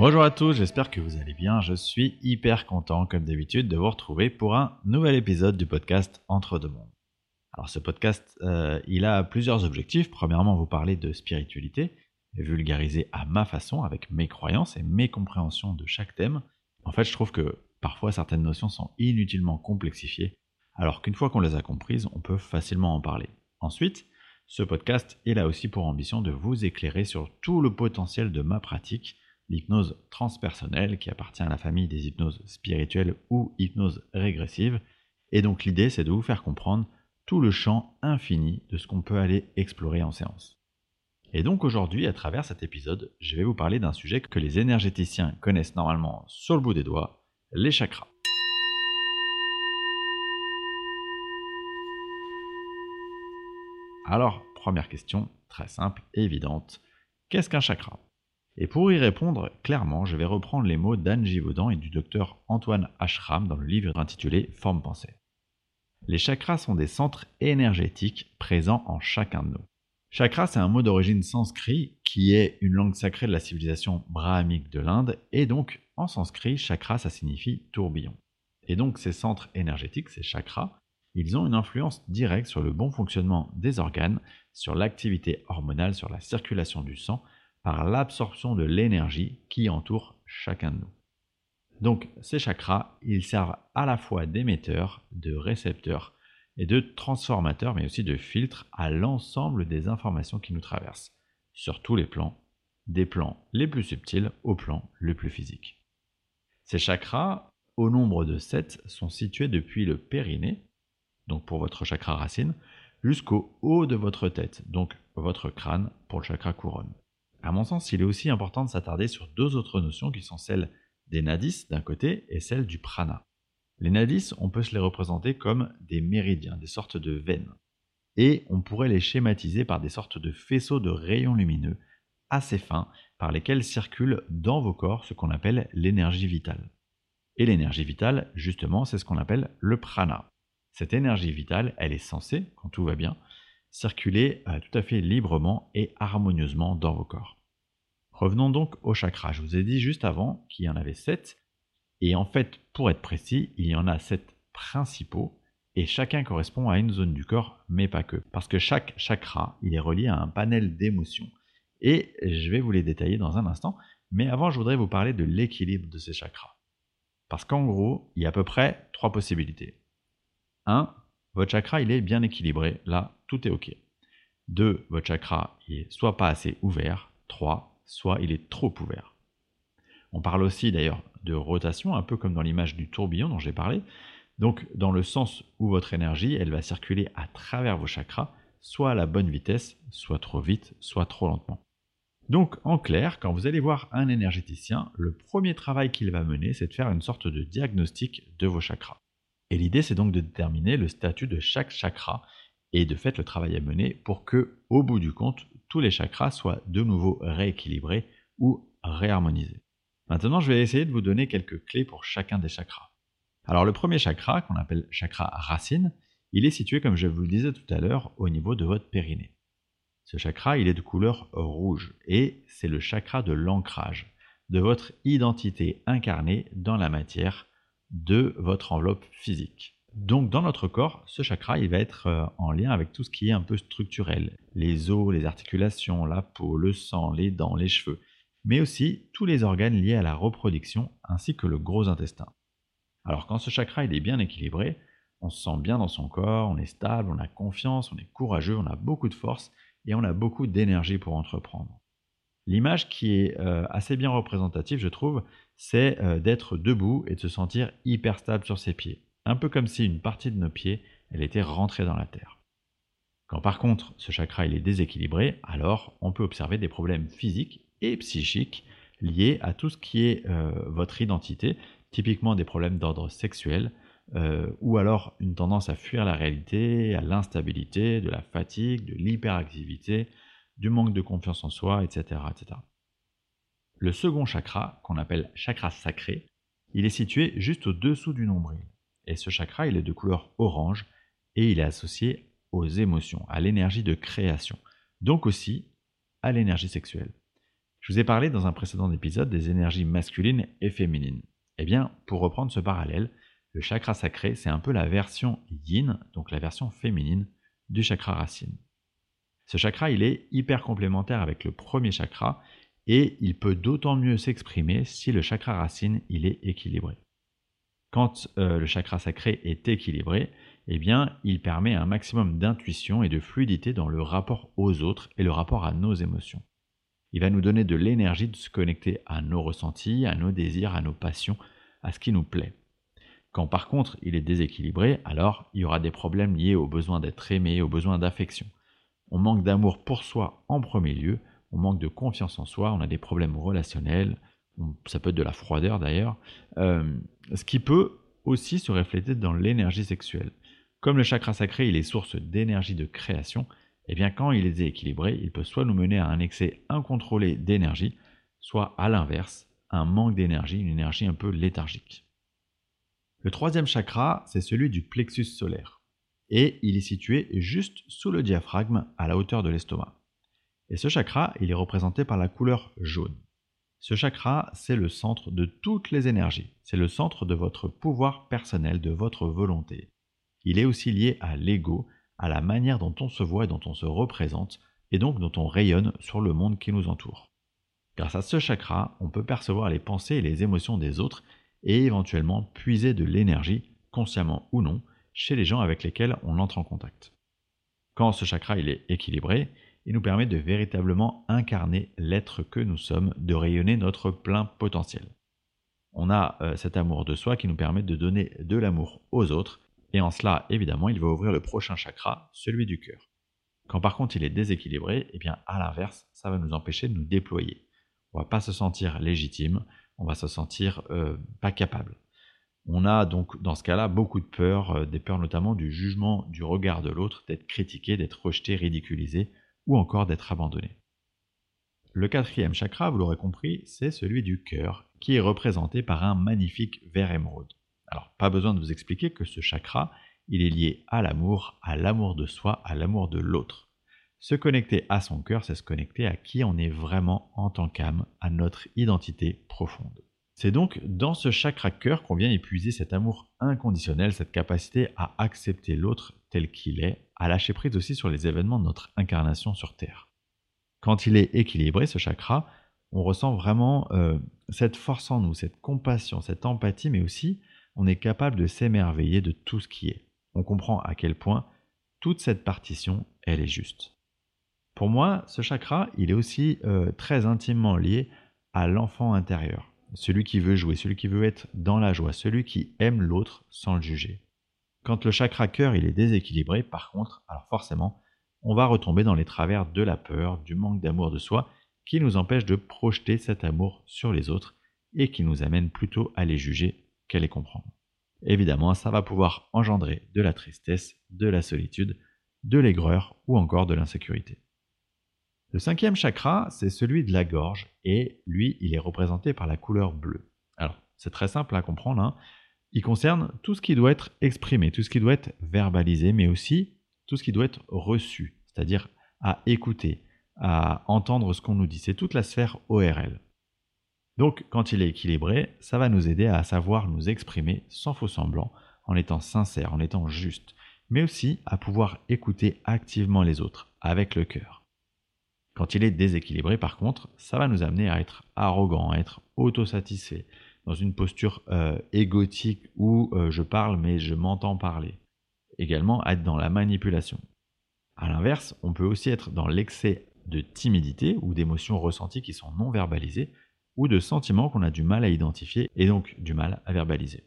Bonjour à tous, j'espère que vous allez bien. Je suis hyper content, comme d'habitude, de vous retrouver pour un nouvel épisode du podcast Entre deux mondes. Alors ce podcast, euh, il a plusieurs objectifs. Premièrement, vous parler de spiritualité, vulgariser à ma façon, avec mes croyances et mes compréhensions de chaque thème. En fait, je trouve que parfois certaines notions sont inutilement complexifiées, alors qu'une fois qu'on les a comprises, on peut facilement en parler. Ensuite, ce podcast, il a aussi pour ambition de vous éclairer sur tout le potentiel de ma pratique, l'hypnose transpersonnelle, qui appartient à la famille des hypnoses spirituelles ou hypnose régressive. Et donc l'idée, c'est de vous faire comprendre tout le champ infini de ce qu'on peut aller explorer en séance. Et donc aujourd'hui, à travers cet épisode, je vais vous parler d'un sujet que les énergéticiens connaissent normalement sur le bout des doigts, les chakras. Alors, première question, très simple et évidente. Qu'est-ce qu'un chakra? Et pour y répondre clairement, je vais reprendre les mots d'Anne Givaudan et du docteur Antoine Ashram dans le livre intitulé Forme pensée. Les chakras sont des centres énergétiques présents en chacun de nous. Chakra, c'est un mot d'origine sanskrit qui est une langue sacrée de la civilisation brahmique de l'Inde, et donc en sanskrit, chakra, ça signifie tourbillon. Et donc ces centres énergétiques, ces chakras, ils ont une influence directe sur le bon fonctionnement des organes, sur l'activité hormonale, sur la circulation du sang, par l'absorption de l'énergie qui entoure chacun de nous. Donc ces chakras, ils servent à la fois d'émetteurs, de récepteurs, et de transformateurs, mais aussi de filtres à l'ensemble des informations qui nous traversent, sur tous les plans, des plans les plus subtils au plan le plus physique. Ces chakras, au nombre de 7, sont situés depuis le périnée, donc pour votre chakra racine, jusqu'au haut de votre tête, donc votre crâne pour le chakra couronne. À mon sens, il est aussi important de s'attarder sur deux autres notions qui sont celles des nadis d'un côté et celles du prana. Les nadis, on peut se les représenter comme des méridiens, des sortes de veines. Et on pourrait les schématiser par des sortes de faisceaux de rayons lumineux assez fins par lesquels circule dans vos corps ce qu'on appelle l'énergie vitale. Et l'énergie vitale, justement, c'est ce qu'on appelle le prana. Cette énergie vitale, elle est censée, quand tout va bien, circuler euh, tout à fait librement et harmonieusement dans vos corps. Revenons donc au chakra. Je vous ai dit juste avant qu'il y en avait sept, et en fait, pour être précis, il y en a sept principaux et chacun correspond à une zone du corps, mais pas que. Parce que chaque chakra, il est relié à un panel d'émotions. Et je vais vous les détailler dans un instant, mais avant, je voudrais vous parler de l'équilibre de ces chakras. Parce qu'en gros, il y a à peu près trois possibilités. 1. Votre chakra, il est bien équilibré. Là, tout est OK. 2. Votre chakra, est soit pas assez ouvert. 3. Soit il est trop ouvert. On parle aussi d'ailleurs de rotation, un peu comme dans l'image du tourbillon dont j'ai parlé. Donc dans le sens où votre énergie, elle va circuler à travers vos chakras, soit à la bonne vitesse, soit trop vite, soit trop lentement. Donc en clair, quand vous allez voir un énergéticien, le premier travail qu'il va mener, c'est de faire une sorte de diagnostic de vos chakras. Et l'idée, c'est donc de déterminer le statut de chaque chakra et de faire le travail à mener pour que, au bout du compte, tous les chakras soient de nouveau rééquilibrés ou réharmonisés. Maintenant, je vais essayer de vous donner quelques clés pour chacun des chakras. Alors le premier chakra, qu'on appelle chakra racine, il est situé, comme je vous le disais tout à l'heure, au niveau de votre périnée. Ce chakra, il est de couleur rouge et c'est le chakra de l'ancrage, de votre identité incarnée dans la matière, de votre enveloppe physique. Donc dans notre corps, ce chakra, il va être euh, en lien avec tout ce qui est un peu structurel, les os, les articulations, la peau, le sang, les dents, les cheveux mais aussi tous les organes liés à la reproduction ainsi que le gros intestin. Alors quand ce chakra est bien équilibré, on se sent bien dans son corps, on est stable, on a confiance, on est courageux, on a beaucoup de force et on a beaucoup d'énergie pour entreprendre. L'image qui est euh, assez bien représentative, je trouve, c'est euh, d'être debout et de se sentir hyper stable sur ses pieds, un peu comme si une partie de nos pieds, elle était rentrée dans la terre. Quand par contre ce chakra est déséquilibré, alors on peut observer des problèmes physiques et psychiques liés à tout ce qui est euh, votre identité, typiquement des problèmes d'ordre sexuel, ou alors une tendance à fuir la réalité, à l'instabilité, de la fatigue, de l'hyperactivité, du manque de confiance en soi, etc., etc. Le second chakra, qu'on appelle chakra sacré, il est situé juste au-dessous du nombril. Et ce chakra, il est de couleur orange et il est associé aux émotions, à l'énergie de création, donc aussi à l'énergie sexuelle. Je Je vous ai parlé dans un précédent épisode des énergies masculines et féminines. Eh bien, pour reprendre ce parallèle, le chakra sacré, c'est un peu la version yin, donc la version féminine du chakra racine. Ce chakra, il est hyper complémentaire avec le premier chakra et il peut d'autant mieux s'exprimer si le chakra racine, il est équilibré. Quand euh, le chakra sacré est équilibré, eh bien, il permet un maximum d'intuition et de fluidité dans le rapport aux autres et le rapport à nos émotions. Il va nous donner de l'énergie de se connecter à nos ressentis, à nos désirs, à nos passions, à ce qui nous plaît. Quand par contre il est déséquilibré, alors il y aura des problèmes liés au besoin d'être aimé, au besoin d'affection. On manque d'amour pour soi en premier lieu, on manque de confiance en soi, on a des problèmes relationnels, ça peut être de la froideur d'ailleurs, euh, ce qui peut aussi se refléter dans l'énergie sexuelle. Comme le chakra sacré, il est source d'énergie de création, et eh bien quand il est déséquilibré, il peut soit nous mener à un excès incontrôlé d'énergie, soit à l'inverse, un manque d'énergie, une énergie un peu léthargique. Le troisième chakra, c'est celui du plexus solaire, et il est situé juste sous le diaphragme à la hauteur de l'estomac. Et ce chakra, il est représenté par la couleur jaune. Ce chakra, c'est le centre de toutes les énergies. C'est le centre de votre pouvoir personnel, de votre volonté. Il est aussi lié à l'ego, à la manière dont on se voit et dont on se représente, et donc dont on rayonne sur le monde qui nous entoure. Grâce à ce chakra, on peut percevoir les pensées et les émotions des autres et éventuellement puiser de l'énergie, consciemment ou non, chez les gens avec lesquels on entre en contact. Quand ce chakra est équilibré, il nous permet de véritablement incarner l'être que nous sommes, de rayonner notre plein potentiel. On a euh, cet amour de soi qui nous permet de donner de l'amour aux autres, et en cela, évidemment, il va ouvrir le prochain chakra, celui du cœur. Quand par contre il est déséquilibré, eh bien à l'inverse, ça va nous empêcher de nous déployer. On va pas se sentir légitime, on va se sentir euh, pas capable. On a donc dans ce cas-là beaucoup de peurs, euh, des peurs notamment du jugement, du regard de l'autre, d'être critiqué, d'être rejeté, ridiculisé, ou encore d'être abandonné. Le quatrième chakra, vous l'aurez compris, c'est celui du cœur, qui est représenté par un magnifique vert émeraude. Alors, pas besoin de vous expliquer que ce chakra, il est lié à l'amour, à l'amour de soi, à l'amour de l'autre. Se connecter à son cœur, c'est se connecter à qui on est vraiment en tant qu'âme, à notre identité profonde. C'est donc dans ce chakra cœur qu'on vient épuiser cet amour inconditionnel, cette capacité à accepter l'autre tel qu'il est, à lâcher prise aussi sur les événements de notre incarnation sur Terre. Quand il est équilibré, ce chakra, on ressent vraiment euh, cette force en nous, cette compassion, cette empathie, mais aussi on est capable de s'émerveiller de tout ce qui est. On comprend à quel point toute cette partition, elle est juste. Pour moi, ce chakra, il est aussi euh, très intimement lié à l'enfant intérieur celui qui veut jouer, celui qui veut être dans la joie, celui qui aime l'autre sans le juger. Quand le chakra cœur est déséquilibré, par contre, alors forcément, on va retomber dans les travers de la peur, du manque d'amour de soi, qui nous empêche de projeter cet amour sur les autres et qui nous amène plutôt à les juger qu'à les comprendre. Évidemment, ça va pouvoir engendrer de la tristesse, de la solitude, de l'aigreur ou encore de l'insécurité. Le cinquième chakra, c'est celui de la gorge, et lui, il est représenté par la couleur bleue. Alors, c'est très simple à comprendre. Hein. Il concerne tout ce qui doit être exprimé, tout ce qui doit être verbalisé, mais aussi tout ce qui doit être reçu, c'est-à-dire à écouter, à entendre ce qu'on nous dit. C'est toute la sphère ORL. Donc, quand il est équilibré, ça va nous aider à savoir nous exprimer sans faux semblant, en étant sincère, en étant juste, mais aussi à pouvoir écouter activement les autres, avec le cœur. Quand il est déséquilibré, par contre, ça va nous amener à être arrogant, à être autosatisfait, dans une posture euh, égotique où euh, je parle mais je m'entends parler. Également, être dans la manipulation. A l'inverse, on peut aussi être dans l'excès de timidité ou d'émotions ressenties qui sont non verbalisées ou de sentiments qu'on a du mal à identifier et donc du mal à verbaliser.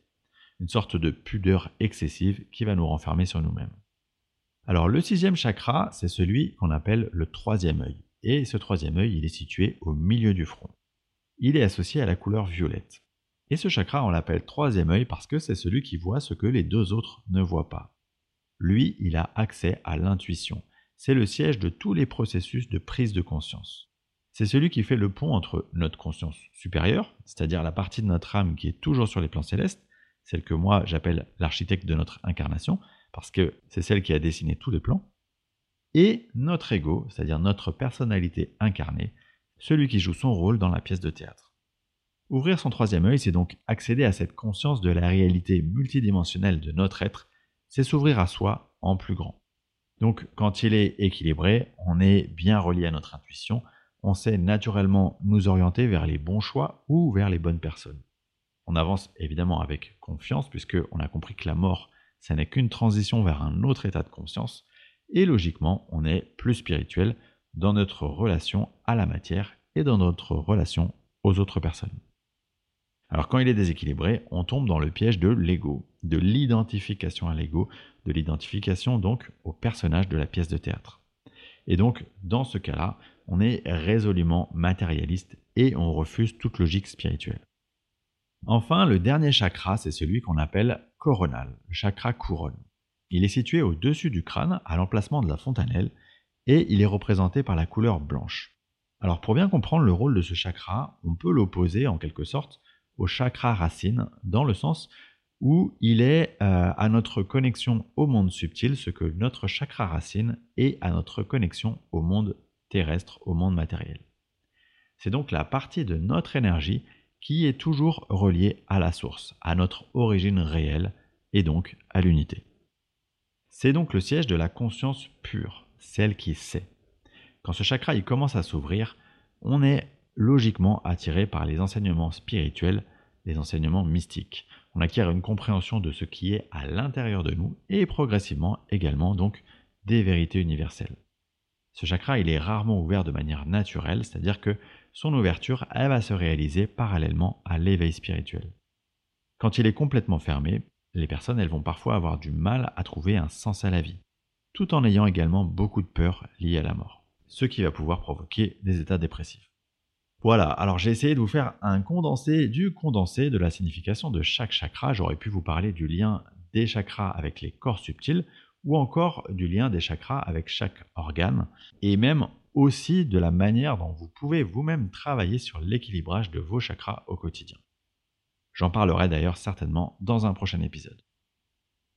Une sorte de pudeur excessive qui va nous renfermer sur nous-mêmes. Alors le sixième chakra, c'est celui qu'on appelle le troisième œil et ce troisième œil, il est situé au milieu du front. Il est associé à la couleur violette. Et ce chakra, on l'appelle troisième œil parce que c'est celui qui voit ce que les deux autres ne voient pas. Lui, il a accès à l'intuition. C'est le siège de tous les processus de prise de conscience. C'est celui qui fait le pont entre notre conscience supérieure, c'est-à-dire la partie de notre âme qui est toujours sur les plans célestes, celle que moi j'appelle l'architecte de notre incarnation, parce que c'est celle qui a dessiné tous les plans, et notre ego, c'est-à-dire notre personnalité incarnée, celui qui joue son rôle dans la pièce de théâtre. Ouvrir son troisième œil, c'est donc accéder à cette conscience de la réalité multidimensionnelle de notre être, c'est s'ouvrir à soi en plus grand. Donc quand il est équilibré, on est bien relié à notre intuition, on sait naturellement nous orienter vers les bons choix ou vers les bonnes personnes. On avance évidemment avec confiance puisqu'on a compris que la mort, ça n'est qu'une transition vers un autre état de conscience, et logiquement, on est plus spirituel dans notre relation à la matière et dans notre relation aux autres personnes. Alors quand il est déséquilibré, on tombe dans le piège de l'ego, de l'identification à l'ego, de l'identification donc au personnage de la pièce de théâtre. Et donc dans ce cas-là, on est résolument matérialiste et on refuse toute logique spirituelle. Enfin, le dernier chakra, c'est celui qu'on appelle coronal, le chakra couronne. Il est situé au-dessus du crâne, à l'emplacement de la fontanelle, et il est représenté par la couleur blanche. Alors pour bien comprendre le rôle de ce chakra, on peut l'opposer en quelque sorte au chakra racine, dans le sens où il est euh, à notre connexion au monde subtil, ce que notre chakra racine est à notre connexion au monde terrestre, au monde matériel. C'est donc la partie de notre énergie qui est toujours reliée à la source, à notre origine réelle, et donc à l'unité. C'est donc le siège de la conscience pure, celle qui sait. Quand ce chakra commence à s'ouvrir, on est logiquement attiré par les enseignements spirituels, les enseignements mystiques. On acquiert une compréhension de ce qui est à l'intérieur de nous et progressivement également donc des vérités universelles. Ce chakra, est rarement ouvert de manière naturelle, c'est-à-dire que son ouverture, va se réaliser parallèlement à l'éveil spirituel. Quand il est complètement fermé, les personnes, elles vont parfois avoir du mal à trouver un sens à la vie, tout en ayant également beaucoup de peur liée à la mort, ce qui va pouvoir provoquer des états dépressifs. Voilà, alors j'ai essayé de vous faire un condensé du condensé de la signification de chaque chakra. J'aurais pu vous parler du lien des chakras avec les corps subtils ou encore du lien des chakras avec chaque organe et même aussi de la manière dont vous pouvez vous-même travailler sur l'équilibrage de vos chakras au quotidien. J'en parlerai d'ailleurs certainement dans un prochain épisode.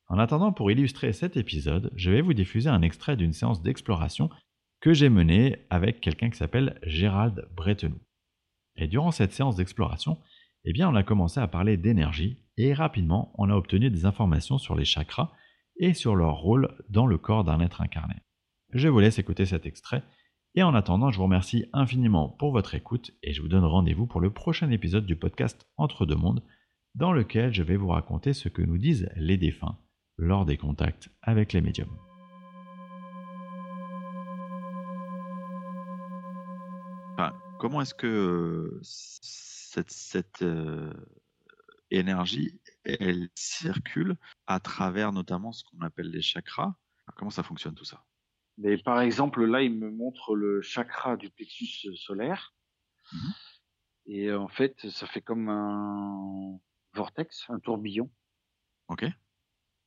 En attendant, pour illustrer cet épisode, je vais vous diffuser un extrait d'une séance d'exploration que j'ai menée avec quelqu'un qui s'appelle Gérald Bretenoux. Et durant cette séance d'exploration, eh bien, on a commencé à parler d'énergie et rapidement, on a obtenu des informations sur les chakras et sur leur rôle dans le corps d'un être incarné. Je vous laisse écouter cet extrait et en attendant, je vous remercie infiniment pour votre écoute et je vous donne rendez-vous pour le prochain épisode du podcast Entre deux mondes dans lequel je vais vous raconter ce que nous disent les défunts lors des contacts avec les médiums. Comment est-ce que cette, énergie, elle circule à travers notamment ce qu'on appelle les chakras? Comment ça fonctionne tout ça? Mais Par exemple, là, il me montre le chakra du plexus solaire. Mmh Et en fait, ça fait comme un vortex, un tourbillon. Ok.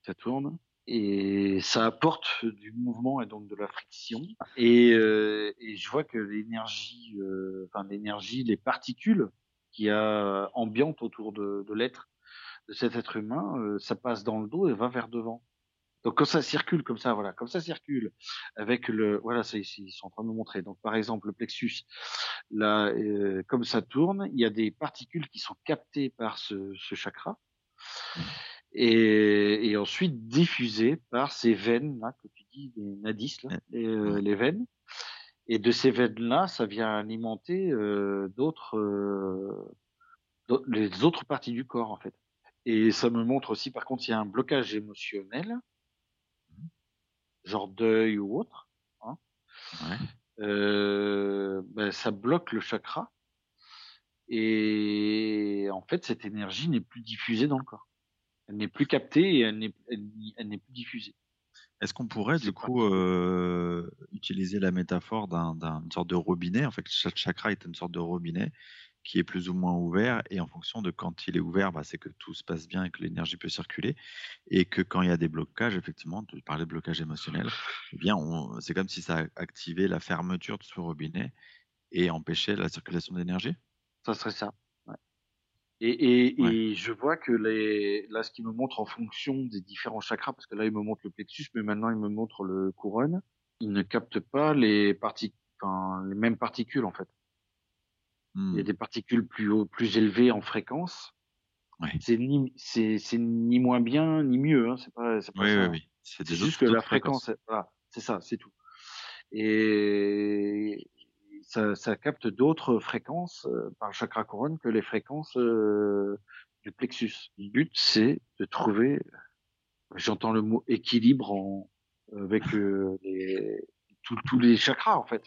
Ça tourne et ça apporte du mouvement et donc de la friction. Et, euh, et je vois que l'énergie, euh, enfin l'énergie, les particules qui a ambiantes autour de, de l'être, de cet être humain, euh, ça passe dans le dos et va vers devant. Donc quand ça circule comme ça, voilà, comme ça circule avec le, voilà, ça ici, ils sont en train de me montrer. Donc par exemple le plexus, là, euh, comme ça tourne, il y a des particules qui sont captées par ce, ce chakra et, et, ensuite diffusé par ces veines là que tu dis les nadis là, les, euh, les veines. Et de ces veines là ça vient alimenter euh, d'autres les autres parties du corps en fait. Et ça me montre aussi par contre s'il y a un blocage émotionnel genre deuil ou autre hein, ouais. Euh, ben, ça bloque le chakra. Et en fait cette énergie n'est plus diffusée dans le corps. Elle n'est plus captée et elle n'est, plus diffusée. Est-ce qu'on pourrait du coup euh, utiliser la métaphore d'un, d'une sorte de robinet? En fait, chaque chakra est une sorte de robinet qui est plus ou moins ouvert et en fonction de quand il est ouvert, bah, c'est que tout se passe bien et que l'énergie peut circuler et que quand il y a des blocages, effectivement, tu parlais de blocage émotionnel, eh bien, c'est comme si ça activait la fermeture de ce robinet et empêchait la circulation d'énergie. Ça serait ça. Et, et, et, je vois que les, là, ce qui me montre en fonction des différents chakras, parce que là, il me montre le plexus, mais maintenant, il me montre le couronne, il ne capte pas les, parties, enfin, les mêmes particules, en fait. Il y a hmm. des particules plus haut, plus élevées en fréquence. C'est ni c'est ni moins bien ni mieux. Hein. C'est pas c'est pas oui, ça. Oui, oui. C'est juste que la fréquence. Voilà, c'est ça, c'est tout. Et ça, ça capte d'autres fréquences euh, par le chakra couronne que les fréquences euh, du plexus. Le but, c'est de trouver, j'entends le mot équilibre en, avec euh, les, tous les chakras en fait.